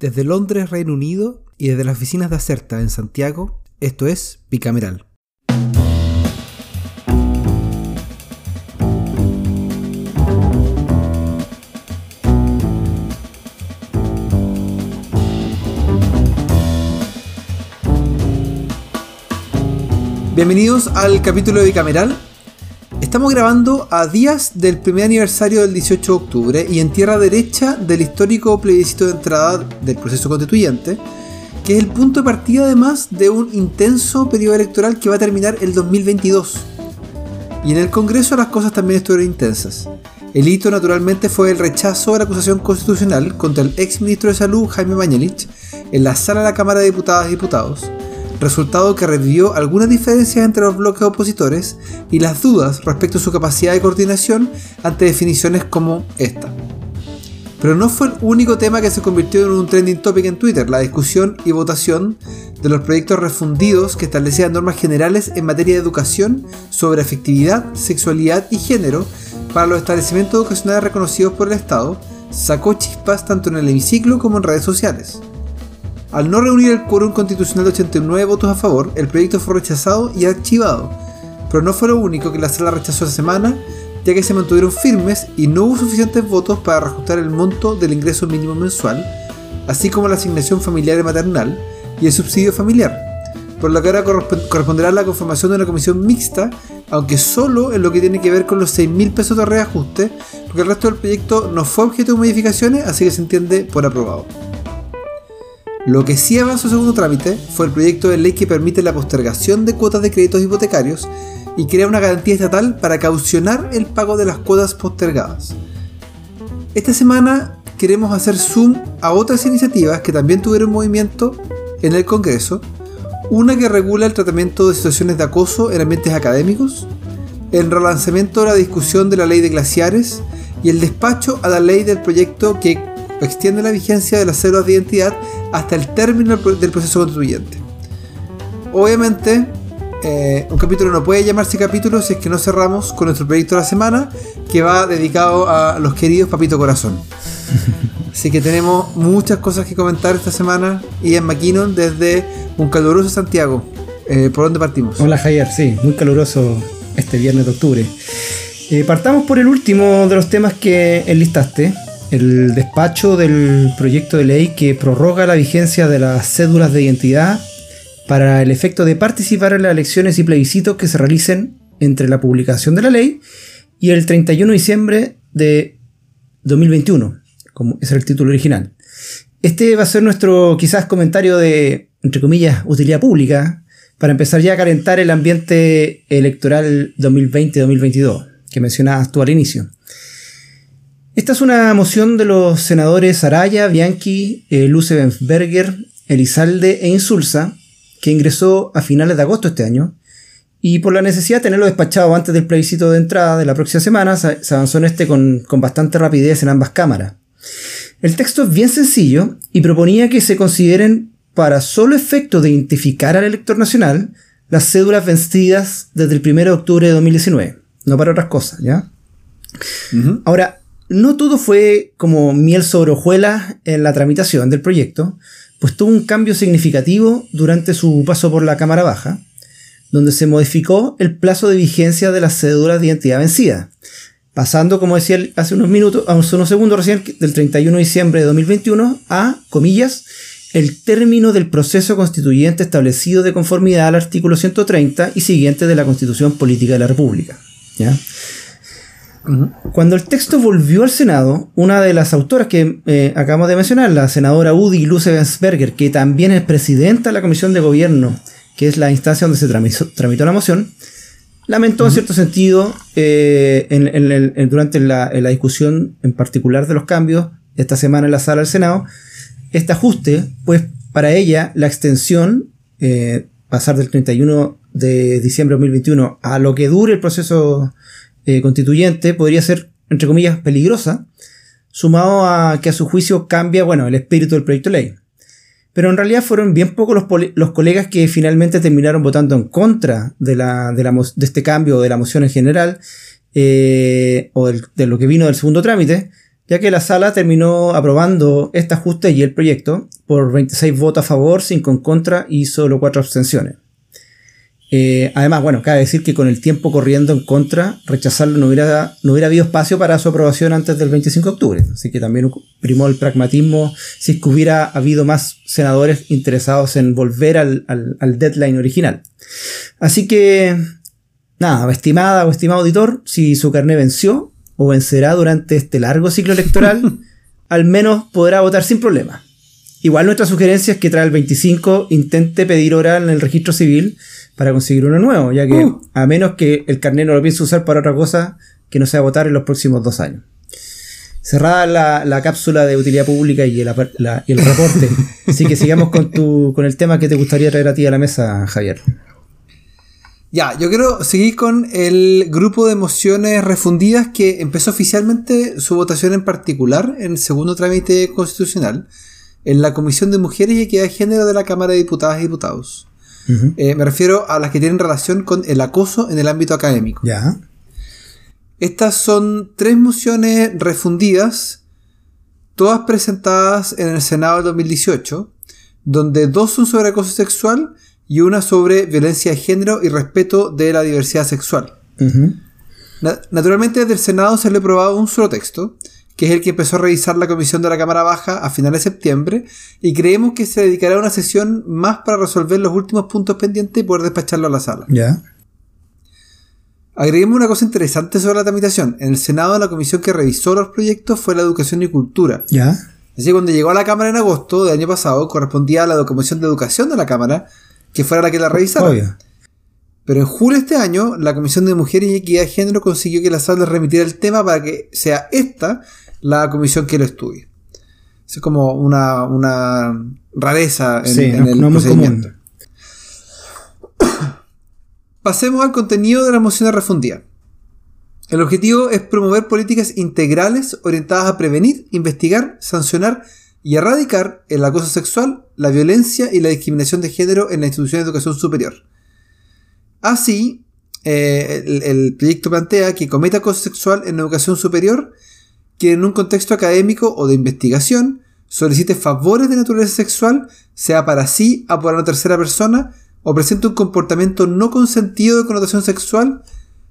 Desde Londres, Reino Unido, y desde las oficinas de Acerta en Santiago, esto es Bicameral. Bienvenidos al capítulo de Bicameral. Estamos grabando a días del primer aniversario del 18 de octubre y en tierra derecha del histórico plebiscito de entrada del proceso constituyente, que es el punto de partida además de un intenso periodo electoral que va a terminar el 2022. Y en el Congreso las cosas también estuvieron intensas. El hito naturalmente fue el rechazo de la acusación constitucional contra el ex ministro de Salud Jaime Bañelich en la sala de la Cámara de Diputadas y Diputados, resultado que revivió algunas diferencias entre los bloques opositores y las dudas respecto a su capacidad de coordinación ante definiciones como esta. Pero no fue el único tema que se convirtió en un trending topic en Twitter, la discusión y votación de los proyectos refundidos que establecían normas generales en materia de educación sobre afectividad, sexualidad y género para los establecimientos educacionales reconocidos por el Estado, sacó chispas tanto en el hemiciclo como en redes sociales. Al no reunir el quórum constitucional de 89 votos a favor, el proyecto fue rechazado y archivado. Pero no fue lo único que la sala rechazó esa semana, ya que se mantuvieron firmes y no hubo suficientes votos para reajustar el monto del ingreso mínimo mensual, así como la asignación familiar y maternal y el subsidio familiar, por lo que ahora corresponderá la conformación de una comisión mixta, aunque solo en lo que tiene que ver con los 6 mil pesos de reajuste, porque el resto del proyecto no fue objeto de modificaciones, así que se entiende por aprobado. Lo que sí avanzó segundo trámite fue el proyecto de ley que permite la postergación de cuotas de créditos hipotecarios y crea una garantía estatal para caucionar el pago de las cuotas postergadas. Esta semana queremos hacer zoom a otras iniciativas que también tuvieron movimiento en el Congreso, una que regula el tratamiento de situaciones de acoso en ambientes académicos, el relanzamiento de la discusión de la ley de glaciares y el despacho a la ley del proyecto que extiende la vigencia de las células de identidad hasta el término del proceso constituyente. Obviamente, eh, un capítulo no puede llamarse capítulo si es que no cerramos con nuestro proyecto de la semana, que va dedicado a los queridos Papito Corazón. Así que tenemos muchas cosas que comentar esta semana. y en McKinnon desde un caluroso Santiago. Eh, ¿Por dónde partimos? Hola Javier, sí, muy caluroso este viernes de octubre. Eh, partamos por el último de los temas que enlistaste, el despacho del proyecto de ley que prorroga la vigencia de las cédulas de identidad para el efecto de participar en las elecciones y plebiscitos que se realicen entre la publicación de la ley y el 31 de diciembre de 2021, como es el título original. Este va a ser nuestro quizás comentario de, entre comillas, utilidad pública, para empezar ya a calentar el ambiente electoral 2020-2022, que mencionabas tú al inicio. Esta es una moción de los senadores Araya, Bianchi, eh, Lucebensberger, Elizalde e Insulza, que ingresó a finales de agosto de este año, y por la necesidad de tenerlo despachado antes del plebiscito de entrada de la próxima semana, se avanzó en este con, con bastante rapidez en ambas cámaras. El texto es bien sencillo y proponía que se consideren para solo efecto de identificar al elector nacional las cédulas vencidas desde el 1 de octubre de 2019, no para otras cosas, ¿ya? Ahora, no todo fue como miel sobre hojuelas en la tramitación del proyecto, pues tuvo un cambio significativo durante su paso por la Cámara Baja, donde se modificó el plazo de vigencia de las cédulas de identidad vencida, pasando, como decía hace unos minutos, hace unos segundos recién, del 31 de diciembre de 2021 a, comillas, el término del proceso constituyente establecido de conformidad al artículo 130 y siguiente de la Constitución Política de la República. ¿ya? Cuando el texto volvió al Senado, una de las autoras que eh, acabamos de mencionar, la senadora Udi Lucebensberger, que también es presidenta de la Comisión de Gobierno, que es la instancia donde se tramitó, la moción, lamentó en cierto sentido eh, durante la, discusión en particular de los cambios esta semana en la sala del Senado, este ajuste, pues para ella la extensión, eh, pasar del 31 de diciembre de 2021 a lo que dure el proceso eh, constituyente podría ser, entre comillas, peligrosa, sumado a que a su juicio cambia, bueno, el espíritu del proyecto de ley. Pero en realidad fueron bien pocos los, colegas que finalmente terminaron votando en contra de, la, de, la, de este cambio de la moción en general, eh, o de lo que vino del segundo trámite, ya que la sala terminó aprobando este ajuste y el proyecto por 26 votos a favor, 5 en contra y solo 4 abstenciones. Eh, además, bueno, cabe decir que con el tiempo corriendo en contra, rechazarlo no hubiera, no hubiera habido espacio para su aprobación antes del 25 de octubre. Así que también primó el pragmatismo si es que hubiera habido más senadores interesados en volver al, al deadline original. Así que, nada, estimada o estimado auditor, si su carnet venció o vencerá durante este largo ciclo electoral, al menos podrá votar sin problema. Igual nuestra sugerencia es que tras el 25 intente pedir hora en el registro civil para conseguir uno nuevo, ya que uh. a menos que el carnet no lo piense usar para otra cosa que no sea votar en los próximos dos años. Cerrada la, cápsula de utilidad pública y el, reporte. Así que sigamos con, tu, con el tema que te gustaría traer a ti a la mesa, Javier. Ya, yo quiero seguir con el grupo de mociones refundidas que empezó oficialmente su votación en particular en el segundo trámite constitucional en la Comisión de Mujeres y Equidad de Género de la Cámara de Diputadas y Diputados. Eh, me refiero a las que tienen relación con el acoso en el ámbito académico. Ya. Estas son tres mociones refundidas, todas presentadas en el Senado del 2018, donde dos son sobre acoso sexual y una sobre violencia de género y respeto de la diversidad sexual. naturalmente, desde el Senado se le ha aprobado un solo texto, que es el que empezó a revisar la comisión de la Cámara Baja a finales de septiembre, y creemos que se dedicará una sesión más para resolver los últimos puntos pendientes y poder despacharlo a la sala. Ya. Agreguemos una cosa interesante sobre la tramitación. En el Senado, la comisión que revisó los proyectos fue la Educación y Cultura. Ya. Así que cuando llegó a la Cámara en agosto del año pasado, correspondía a la Comisión de Educación de la Cámara, que fuera la que la revisara. Pero en julio de este año, la Comisión de Mujeres y Equidad de Género consiguió que la sala remitiera el tema para que sea esta la comisión que lo estudie. Es como una, una rareza en, el procedimiento. Pasemos al contenido de la moción refundida. El objetivo es promover políticas integrales orientadas a prevenir, investigar, sancionar y erradicar el acoso sexual, la violencia y la discriminación de género en la institución de educación superior. Así, eh, el, el, proyecto plantea que cometa acoso sexual en la educación superior que en un contexto académico o de investigación solicite favores de naturaleza sexual, sea para sí o para una tercera persona, o presente un comportamiento no consentido de connotación sexual,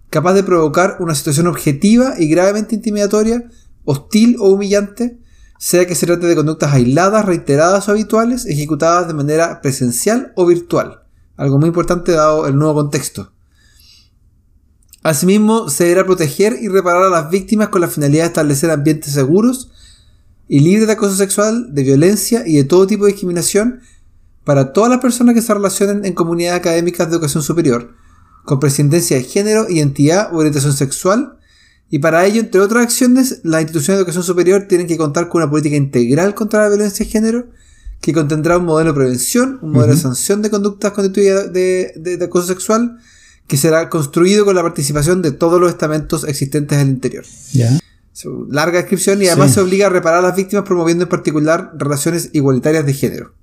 capaz de provocar una situación objetiva y gravemente intimidatoria, hostil o humillante, sea que se trate de conductas aisladas, reiteradas o habituales, ejecutadas de manera presencial o virtual. Algo muy importante dado el nuevo contexto. Asimismo, se deberá proteger y reparar a las víctimas con la finalidad de establecer ambientes seguros y libres de acoso sexual, de violencia y de todo tipo de discriminación para todas las personas que se relacionen en comunidades académicas de educación superior, con prescindencia de género, identidad o orientación sexual, y para ello, entre otras acciones, las instituciones de educación superior tienen que contar con una política integral contra la violencia de género, que contendrá un modelo de prevención, un modelo de sanción de conductas constituidas de acoso sexual, que será construido con la participación de todos los estamentos existentes en el interior. Ya. Larga descripción y además se obliga a reparar a las víctimas promoviendo en particular relaciones igualitarias de género.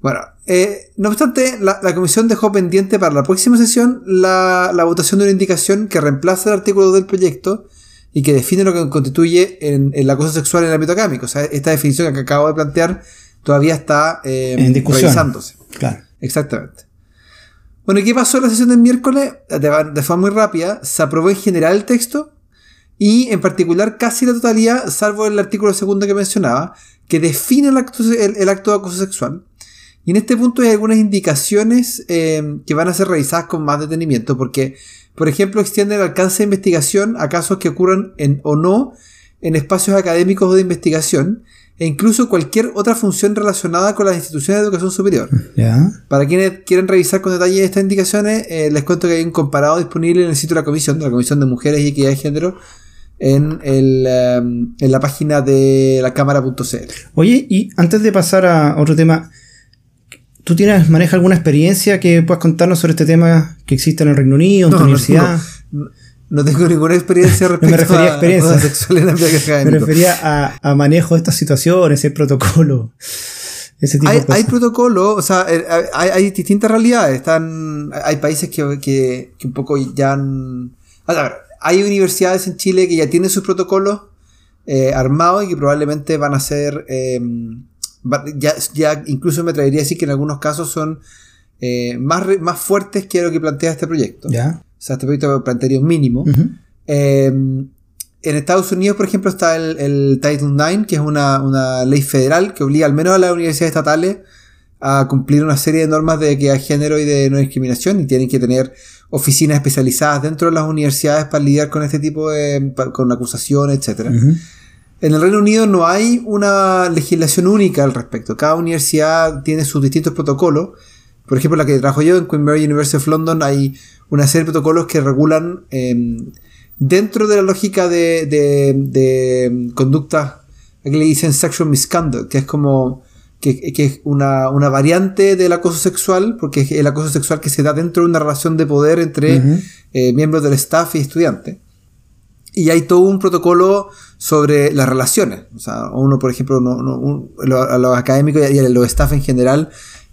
Bueno, eh, no obstante, la, comisión dejó pendiente para la próxima sesión la, votación de una indicación que reemplaza el artículo del proyecto y que define lo que constituye en, el acoso sexual en el ámbito académico. O sea, esta definición que acabo de plantear todavía está eh, en revisándose. Claro. Exactamente. Bueno, ¿y qué pasó en la sesión del miércoles? De, forma muy rápida, se aprobó en general el texto y en particular casi la totalidad, salvo el artículo segundo que mencionaba, que define el acto, de acoso sexual. Y en este punto hay algunas indicaciones eh, que van a ser revisadas con más detenimiento, porque, por ejemplo, extiende el alcance de investigación a casos que ocurran en, o no en espacios académicos o de investigación, e incluso cualquier otra función relacionada con las instituciones de educación superior. Para quienes quieren revisar con detalle estas indicaciones, eh, les cuento que hay un comparado disponible en el sitio de la comisión, de la Comisión de Mujeres y Equidad de Género, en, el, em, en la página de la cámara.cl. Oye, y antes de pasar a otro tema, ¿tú tienes, manejas alguna experiencia que puedas contarnos sobre este tema que existe en el Reino Unido, en tu universidad? No tengo ninguna experiencia respecto no me refería a, experiencia. sexual en Me refería a, a, manejo de estas situaciones, el protocolo. Ese tipo hay, de hay protocolo, o sea, eh, hay, hay, distintas realidades. Están, hay países que, que, que un poco ya han. A ver, hay universidades en Chile que ya tienen sus protocolos eh, armados y que probablemente van a ser, em, ya, ya, incluso me atrevería a decir que en algunos casos son eh, más, más fuertes que lo que plantea este proyecto. ¿Ya? O sea, este proyecto plantearía un mínimo. En Estados Unidos, por ejemplo, está el, el Title IX, que es una, una, ley federal que obliga al menos a las universidades estatales a cumplir una serie de normas de equidad de género y de no discriminación y tienen que tener oficinas especializadas dentro de las universidades para lidiar con este tipo de con acusaciones, etcétera. En el Reino Unido no hay una legislación única al respecto. Cada universidad tiene sus distintos protocolos. Por ejemplo, la que trabajo yo en Queen Mary University of London hay una serie de protocolos que regulan em, dentro de la lógica de, de, de conducta, que le dicen sexual misconduct, que es como que, es una, variante del acoso sexual, porque es el acoso sexual que se da dentro de una relación de poder entre eh, miembros del staff y estudiantes. Y hay todo un protocolo sobre las relaciones. O sea, uno, por ejemplo, no, a los académicos y a los staff en general,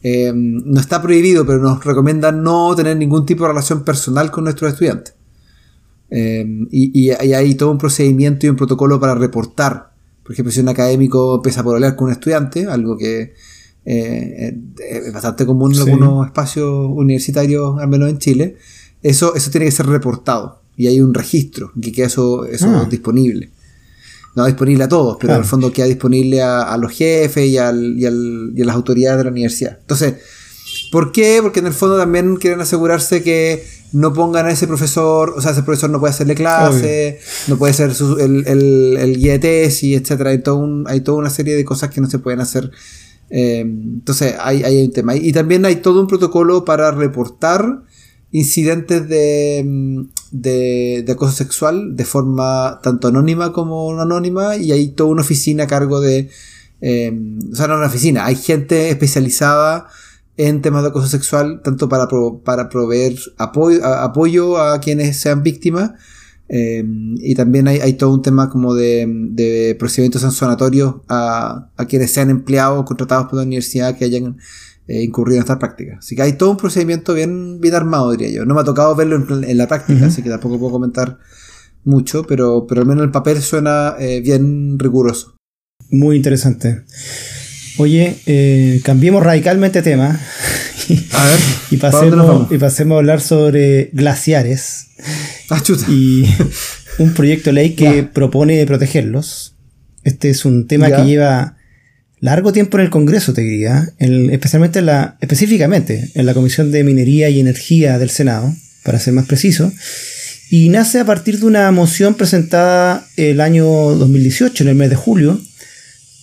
eh, no está prohibido, pero nos recomienda no tener ningún tipo de relación personal con nuestros estudiantes. Eh, y, y, hay todo un procedimiento y un protocolo para reportar por ejemplo, si un académico empieza a hablar con un estudiante, algo que eh, es bastante común en algunos espacios universitarios, al menos en Chile, eso, eso tiene que ser reportado. Y hay un registro que queda eso, eso ah. disponible. No disponible a todos, pero en el fondo queda disponible a, los jefes y, al, y, al, y a las autoridades de la universidad. Entonces, ¿por qué? Porque en el fondo también quieren asegurarse que no pongan a ese profesor, o sea, ese profesor no puede hacerle clase, no puede ser el, el, el guía de tesis, etc. Hay, todo hay toda una serie de cosas que no se pueden hacer. Eh, entonces, hay, hay un tema. Y también hay todo un protocolo para reportar incidentes de, de, de, acoso sexual de forma tanto anónima como no anónima y hay toda una oficina a cargo de... Eh, o sea, no una oficina, hay gente especializada en temas de acoso sexual, tanto para, para proveer apoyo, apoyo a quienes sean víctimas, eh, y también hay, todo un tema como de, procedimientos sancionatorios a, a, quienes sean empleados contratados por la universidad que hayan eh, incurrido en estas prácticas. Así que hay todo un procedimiento bien, bien armado, diría yo. No me ha tocado verlo en, la práctica, así que tampoco puedo comentar mucho, pero, pero al menos el papel suena eh, bien riguroso. Muy interesante. Oye, eh, cambiemos radicalmente tema. A ver, y, pasemos, y pasemos a hablar sobre glaciares. Ah, y un proyecto de ley que propone protegerlos. Este es un tema que lleva largo tiempo en el Congreso, te diría, especialmente en la, específicamente en la Comisión de Minería y Energía del Senado, para ser más preciso, y nace a partir de una moción presentada el año 2018, en el mes de julio,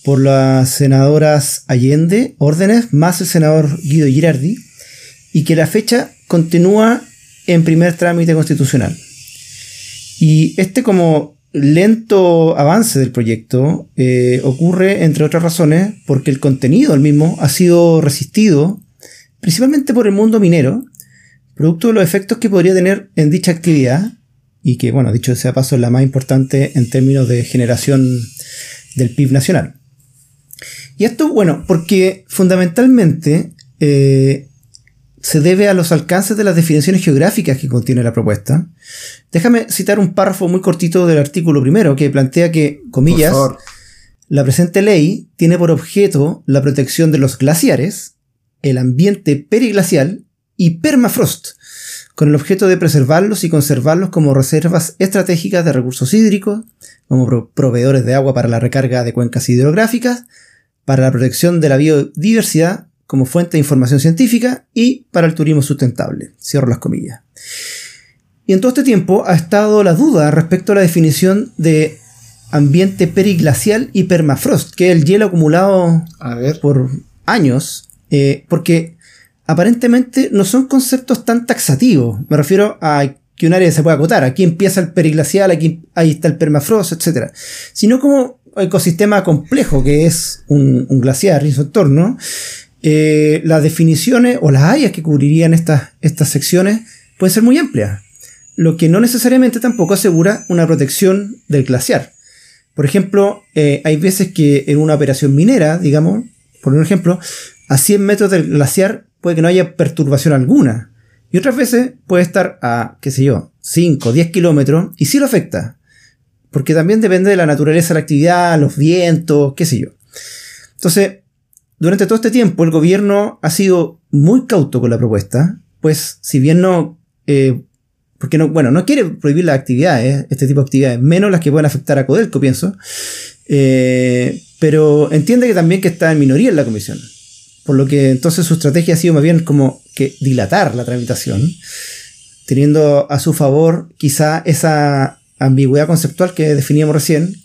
por las senadoras Allende, órdenes, más el senador Guido Girardi, y que la fecha continúa en primer trámite constitucional. Y este como lento avance del proyecto eh, ocurre, entre otras razones, porque el contenido del mismo ha sido resistido principalmente por el mundo minero, producto de los efectos que podría tener en dicha actividad, y que, bueno, dicho sea paso, es la más importante en términos de generación del PIB nacional. Y esto, bueno, porque fundamentalmente eh, se debe a los alcances de las definiciones geográficas que contiene la propuesta. Déjame citar un párrafo muy cortito del artículo primero que plantea que, comillas, la presente ley tiene por objeto la protección de los glaciares, el ambiente periglacial y permafrost, con el objeto de preservarlos y conservarlos como reservas estratégicas de recursos hídricos, como proveedores de agua para la recarga de cuencas hidrográficas, para la protección de la biodiversidad como fuente de información científica y para el turismo sustentable. Cierro las comillas. Y en todo este tiempo ha estado la duda respecto a la definición de ambiente periglacial y permafrost, que es el hielo acumulado por años, eh, porque aparentemente no son conceptos tan taxativos. Me refiero a que un área se puede acotar. Aquí empieza el periglacial, aquí ahí está el permafrost, etc. Sino como ecosistema complejo que es un, glaciar y su entorno, eh, las definiciones o las áreas que cubrirían estas, estas secciones pueden ser muy amplias, lo que no necesariamente tampoco asegura una protección del glaciar. Por ejemplo, eh, hay veces que en una operación minera, digamos, por un ejemplo, a 100 metros del glaciar puede que no haya perturbación alguna. Y otras veces puede estar a, qué sé yo, 5 o 10 kilómetros y sí lo afecta porque también depende de la naturaleza de la actividad, los vientos, qué sé yo. Entonces, durante todo este tiempo el gobierno ha sido muy cauto con la propuesta, pues si bien no... Eh, porque no, bueno, no quiere prohibir las actividades, este tipo de actividades, menos las que pueden afectar a Codelco, pienso. Eh, pero entiende que también que está en minoría en la comisión. Por lo que entonces su estrategia ha sido más bien como que dilatar la tramitación, teniendo a su favor quizá esa ambigüedad conceptual que definíamos recién,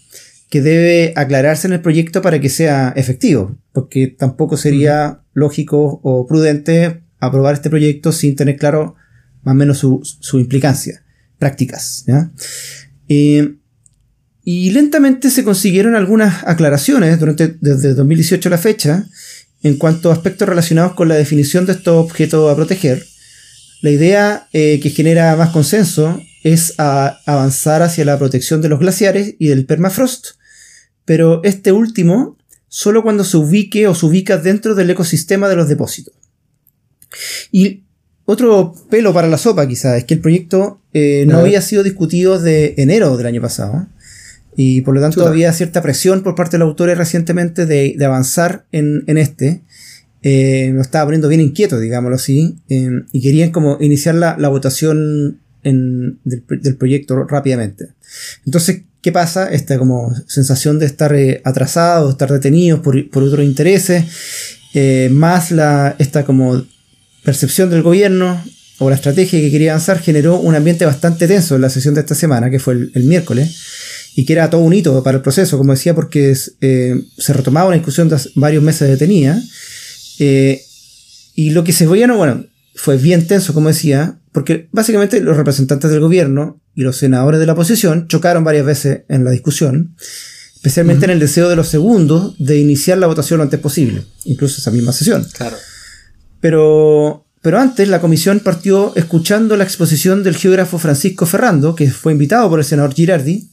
que debe aclararse en el proyecto para que sea efectivo, porque tampoco sería lógico o prudente aprobar este proyecto sin tener claro más o menos su, implicancia, prácticas. y lentamente se consiguieron algunas aclaraciones durante, desde 2018 a la fecha en cuanto a aspectos relacionados con la definición de estos objetos a proteger. La idea eh, que genera más consenso es avanzar hacia la protección de los glaciares y del permafrost, pero este último solo cuando se ubique o se ubica dentro del ecosistema de los depósitos. Y otro pelo para la sopa quizás es que el proyecto eh, no había sido discutido de enero del año pasado. Y por lo tanto había cierta presión por parte de los autores recientemente de, avanzar en, este. Eh, lo estaba poniendo bien inquieto, digámoslo así. Eh, y querían como iniciar la, votación del, proyecto rápidamente. Entonces, ¿qué pasa? Esta como sensación de estar eh, atrasados, estar detenidos por, otros intereses, eh, más la, esta como percepción del gobierno o la estrategia que quería avanzar generó un ambiente bastante tenso en la sesión de esta semana, que fue el, miércoles, y que era todo un hito para el proceso, como decía, porque eh, se retomaba una discusión de varios meses detenida, y lo que se veía, no, bueno, fue bien tenso, como decía, porque básicamente los representantes del gobierno y los senadores de la oposición chocaron varias veces en la discusión, especialmente en el deseo de los segundos de iniciar la votación lo antes posible, incluso esa misma sesión. Claro. Pero, pero antes la comisión partió escuchando la exposición del geógrafo Francisco Ferrando, que fue invitado por el senador Girardi.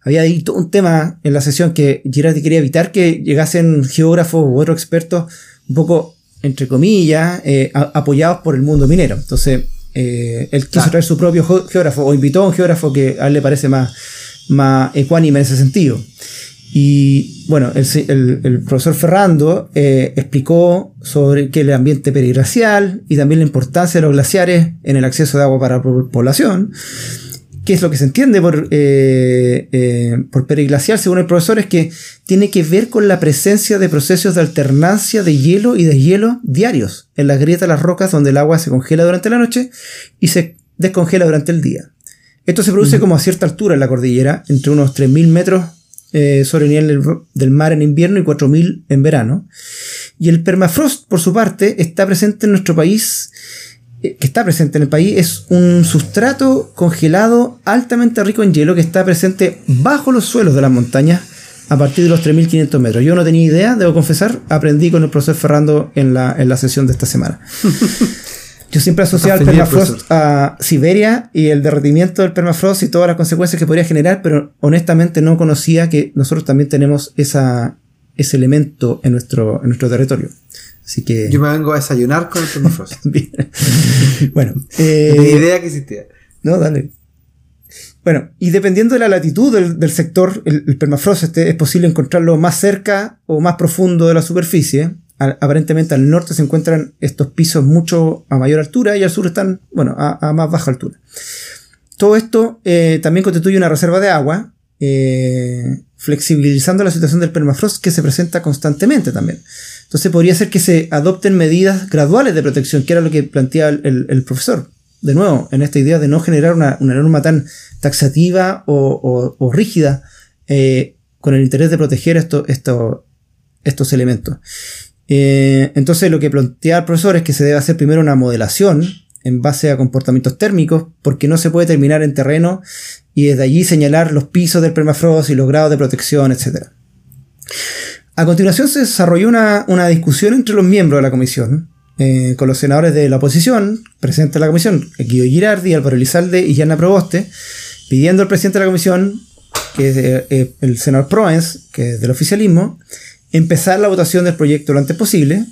Había ahí un tema en la sesión que Girardi quería evitar que llegasen geógrafos u otros expertos un poco, entre comillas, eh, apoyados por el mundo minero. Entonces, eh, él quiso traer su propio geógrafo o invitó a un geógrafo que a él le parece más, más ecuánime en ese sentido. Y bueno, el, profesor Ferrando eh, explicó sobre que el ambiente periglacial y también la importancia de los glaciares en el acceso de agua para la población. ¿Qué es lo que se entiende por, eh, eh, por periglacial, según el profesor? Es que tiene que ver con la presencia de procesos de alternancia de hielo y deshielo diarios en las grietas de las rocas donde el agua se congela durante la noche y se descongela durante el día. Esto se produce como a cierta altura en la cordillera, entre unos 3.000 metros eh, sobre el nivel del mar en invierno y 4.000 en verano. Y el permafrost, por su parte, está presente en nuestro país que está presente en el país es un sustrato congelado altamente rico en hielo que está presente bajo los suelos de las montañas a partir de los 3.500 metros. Yo no tenía idea, debo confesar, aprendí con el profesor Ferrando en la, en la sesión de esta semana. Yo siempre asociaba el permafrost a Siberia y el derretimiento del permafrost y todas las consecuencias que podría generar, pero honestamente no conocía que nosotros también tenemos esa, ese elemento en nuestro, en nuestro territorio. Así que. Yo me vengo a desayunar con el permafrost. bueno. Eh, idea que existía. No, dale. Bueno, y dependiendo de la latitud del, sector, el, permafrost este, es posible encontrarlo más cerca o más profundo de la superficie. aparentemente al norte se encuentran estos pisos mucho a mayor altura y al sur están, bueno, a, más baja altura. Todo esto eh, también constituye una reserva de agua, eh, flexibilizando la situación del permafrost que se presenta constantemente también. Entonces podría ser que se adopten medidas graduales de protección, que era lo que planteaba el, profesor. De nuevo, en esta idea de no generar una, norma tan taxativa o, rígida eh, con el interés de proteger estos elementos. Eh, entonces lo que plantea el profesor es que se debe hacer primero una modelación en base a comportamientos térmicos, porque no se puede terminar en terreno y desde allí señalar los pisos del permafrost y los grados de protección, etc. A continuación se desarrolló una, discusión entre los miembros de la comisión, eh, con los senadores de la oposición, presentes en la comisión, Guido Girardi, Álvaro Elizalde y Yana Proboste, pidiendo al presidente de la comisión, que es eh, el senador Proens, que es del oficialismo, empezar la votación del proyecto lo antes posible,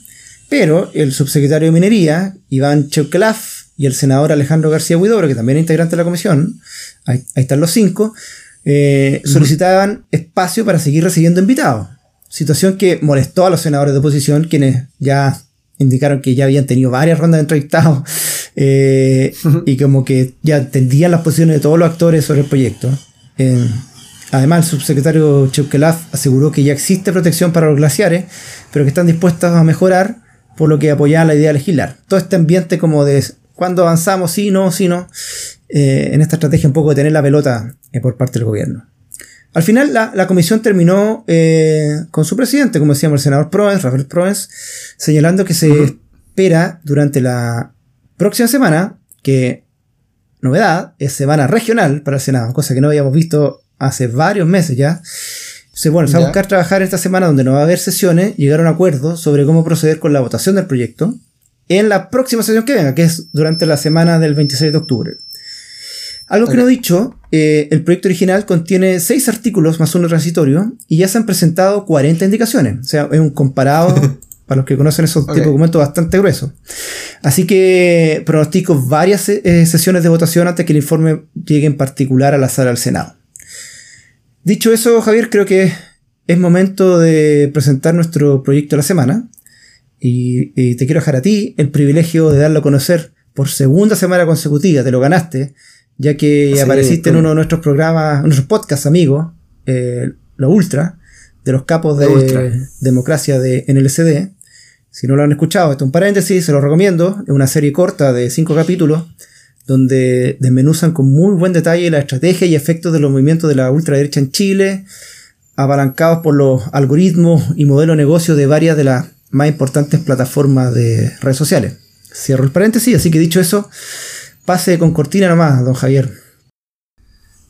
pero el subsecretario de Minería, Iván Cheukelaf, y el senador Alejandro García Huidobro, que también es integrante de la comisión, ahí, ahí están los cinco, eh, solicitaban espacio para seguir recibiendo invitados. Situación que molestó a los senadores de oposición, quienes ya indicaron que ya habían tenido varias rondas de entrevistados eh, y como que ya entendían las posiciones de todos los actores sobre el proyecto. Eh, además, el subsecretario Cheukelaf aseguró que ya existe protección para los glaciares, pero que están dispuestos a mejorar, por lo que apoyaban la idea de legislar. Todo este ambiente como de cuando avanzamos, sí, no, sí, no, eh, en esta estrategia un poco de tener la pelota por parte del gobierno. Al final la, comisión terminó con su presidente, como decíamos, el senador Proens, Rafael Proens, señalando que se espera durante la próxima semana, que novedad, es semana regional para el Senado, cosa que no habíamos visto hace varios meses ya. se bueno, se va a buscar trabajar esta semana donde no va a haber sesiones, llegar a un acuerdo sobre cómo proceder con la votación del proyecto en la próxima sesión que venga, que es durante la semana del 26 de octubre. Algo que no he dicho, eh, el proyecto original contiene seis artículos más uno transitorio y ya se han presentado 40 indicaciones. O sea, es un comparado para los que conocen esos tipos de documentos bastante gruesos. Así que pronostico varias eh, sesiones de votación antes que el informe llegue en particular a la sala del Senado. Dicho eso, Javier, creo que es momento de presentar nuestro proyecto de la semana. Y, y, te quiero dejar a ti el privilegio de darlo a conocer por segunda semana consecutiva. Te lo ganaste, ya que apareciste en uno de nuestros programas, nuestros podcasts amigos, eh, lo Ultra, de los capos de democracia de NLCD. Si no lo han escuchado, esto es un paréntesis, se lo recomiendo. Es una serie corta de cinco capítulos donde desmenuzan con muy buen detalle la estrategia y efectos de los movimientos de la ultraderecha en Chile, apalancados por los algoritmos y modelos de negocio de varias de las más importantes plataformas de redes sociales. Cierro el paréntesis, así que dicho eso, pase con cortina nomás, don Javier.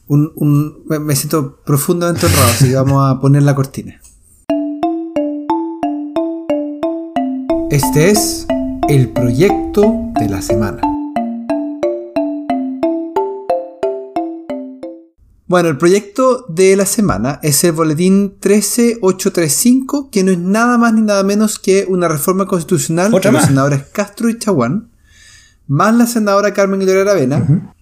me siento profundamente honrado, así que vamos a poner la cortina. Este es el proyecto de la semana. Bueno, el proyecto de la semana es el boletín 13835, que no es nada más ni nada menos que una reforma constitucional de los senadores Castro y Chaguán, más la senadora Carmen Gloria Aravena,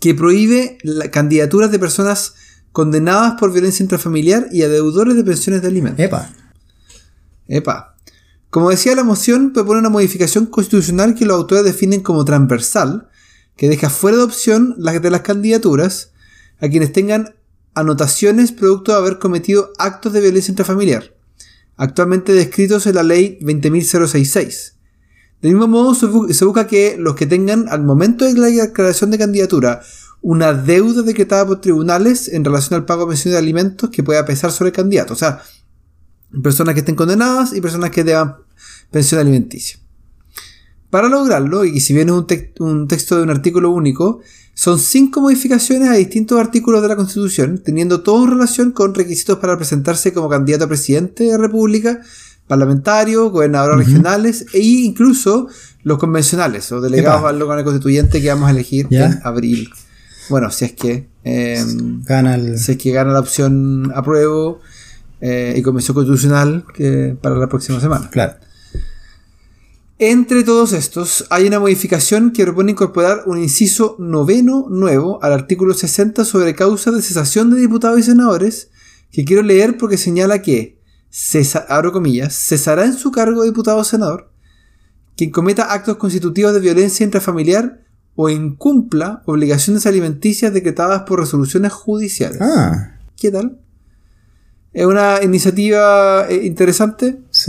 que prohíbe la candidaturas de personas condenadas por violencia intrafamiliar y a deudores de pensiones de alimentos. Epa. Epa. Como decía la moción, propone una modificación constitucional que los autores definen como transversal, que deja fuera de opción las de las candidaturas a quienes tengan anotaciones producto de haber cometido actos de violencia intrafamiliar, actualmente descritos en la ley 20.066. Del mismo modo, se busca que los que tengan al momento de la declaración de candidatura una deuda decretada por tribunales en relación al pago de pensiones de alimentos que pueda pesar sobre el candidato. O sea, personas que estén condenadas y personas que deban pensión alimenticia. Para lograrlo, y si bien es un, texto de un artículo único, son cinco modificaciones a distintos artículos de la Constitución, teniendo todo en relación con requisitos para presentarse como candidato a presidente de la República, parlamentario, gobernadores regionales e incluso los convencionales o delegados al órgano constituyente que vamos a elegir en abril. Bueno, si es que em, gana si es que gana la opción apruebo eh, y Convención Constitucional que para la próxima semana. Claro. Entre todos estos, hay una modificación que propone incorporar un inciso noveno nuevo al artículo 60 sobre causas de cesación de diputados y senadores, que quiero leer porque señala que, abro comillas, cesará en su cargo de diputado o senador quien cometa actos constitutivos de violencia intrafamiliar o incumpla obligaciones alimenticias decretadas por resoluciones judiciales. Ah. ¿Qué tal? Es una iniciativa eh,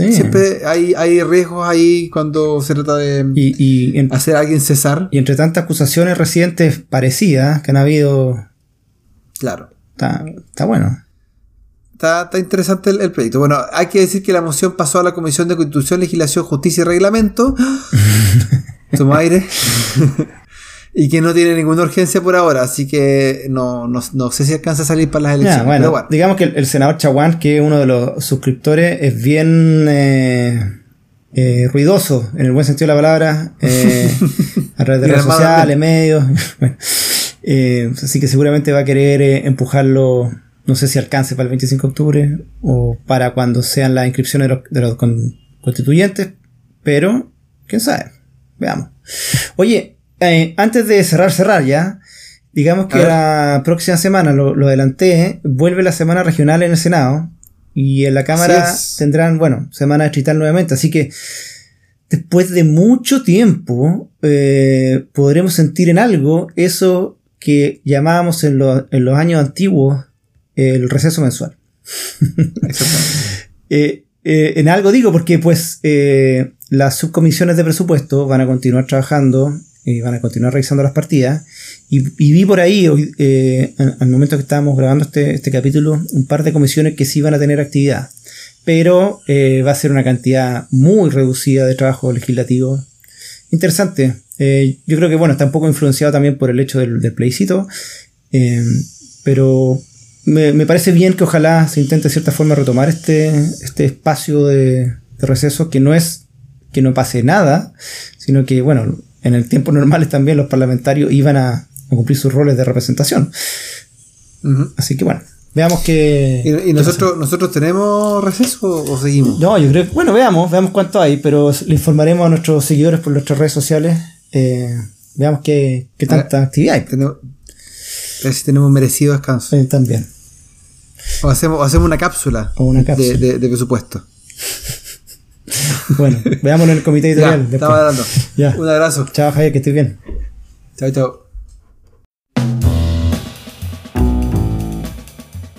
interesante. Siempre hay, hay riesgos ahí cuando se trata de hacer a alguien cesar. Y entre tantas acusaciones recientes parecidas que han habido. Claro. Está, bueno. Está, interesante el, proyecto. Bueno, hay que decir que la moción pasó a la Comisión de Constitución, Legislación, Justicia y Reglamento. Toma aire. y que no tiene ninguna urgencia por ahora, así que no, no, sé si alcanza a salir para las elecciones. bueno, digamos que el, senador Chaguán, que es uno de los suscriptores, es bien eh, eh, ruidoso, en el buen sentido de la palabra, eh, a través de redes sociales, medios. así que seguramente va a querer empujarlo, no sé si alcance para el 25 de octubre o para cuando sean las inscripciones de los, de los constituyentes, pero quién sabe, veamos. Oye, eh, antes de cerrar, cerrar ya, digamos que la próxima semana, lo, lo, adelanté, vuelve la semana regional en el Senado y en la Cámara tendrán, bueno, semana distrital nuevamente, así que después de mucho tiempo eh, podremos sentir en algo eso que llamábamos en, en los años antiguos el receso mensual. eh, eh, en algo digo porque pues eh, las subcomisiones de presupuesto van a continuar trabajando y van a continuar revisando las partidas. Y, vi por ahí eh, al momento que estábamos grabando este, este, capítulo un par de comisiones que sí van a tener actividad. Pero va a ser una cantidad muy reducida de trabajo legislativo. Interesante. Yo creo que bueno está un poco influenciado también por el hecho del, del plebiscito. Pero me, parece bien que ojalá se intente de cierta forma retomar este, este espacio de, receso, que no es que no pase nada, sino que, bueno, en el tiempo normal también los parlamentarios iban a, cumplir sus roles de representación. Así que bueno, veamos que... ¿Y, nosotros, nosotros tenemos receso o seguimos? No, yo creo que, bueno, veamos, veamos cuánto hay, pero le informaremos a nuestros seguidores por nuestras redes sociales. Eh, veamos qué, qué tanta actividad hay. Tenemos, a ver si tenemos merecido descanso. también. O hacemos, hacemos una cápsula, De, presupuesto. Bueno, veámoslo en el comité editorial. estaba dando. Un abrazo. Chao, Javier, que estés bien. Chao, chao.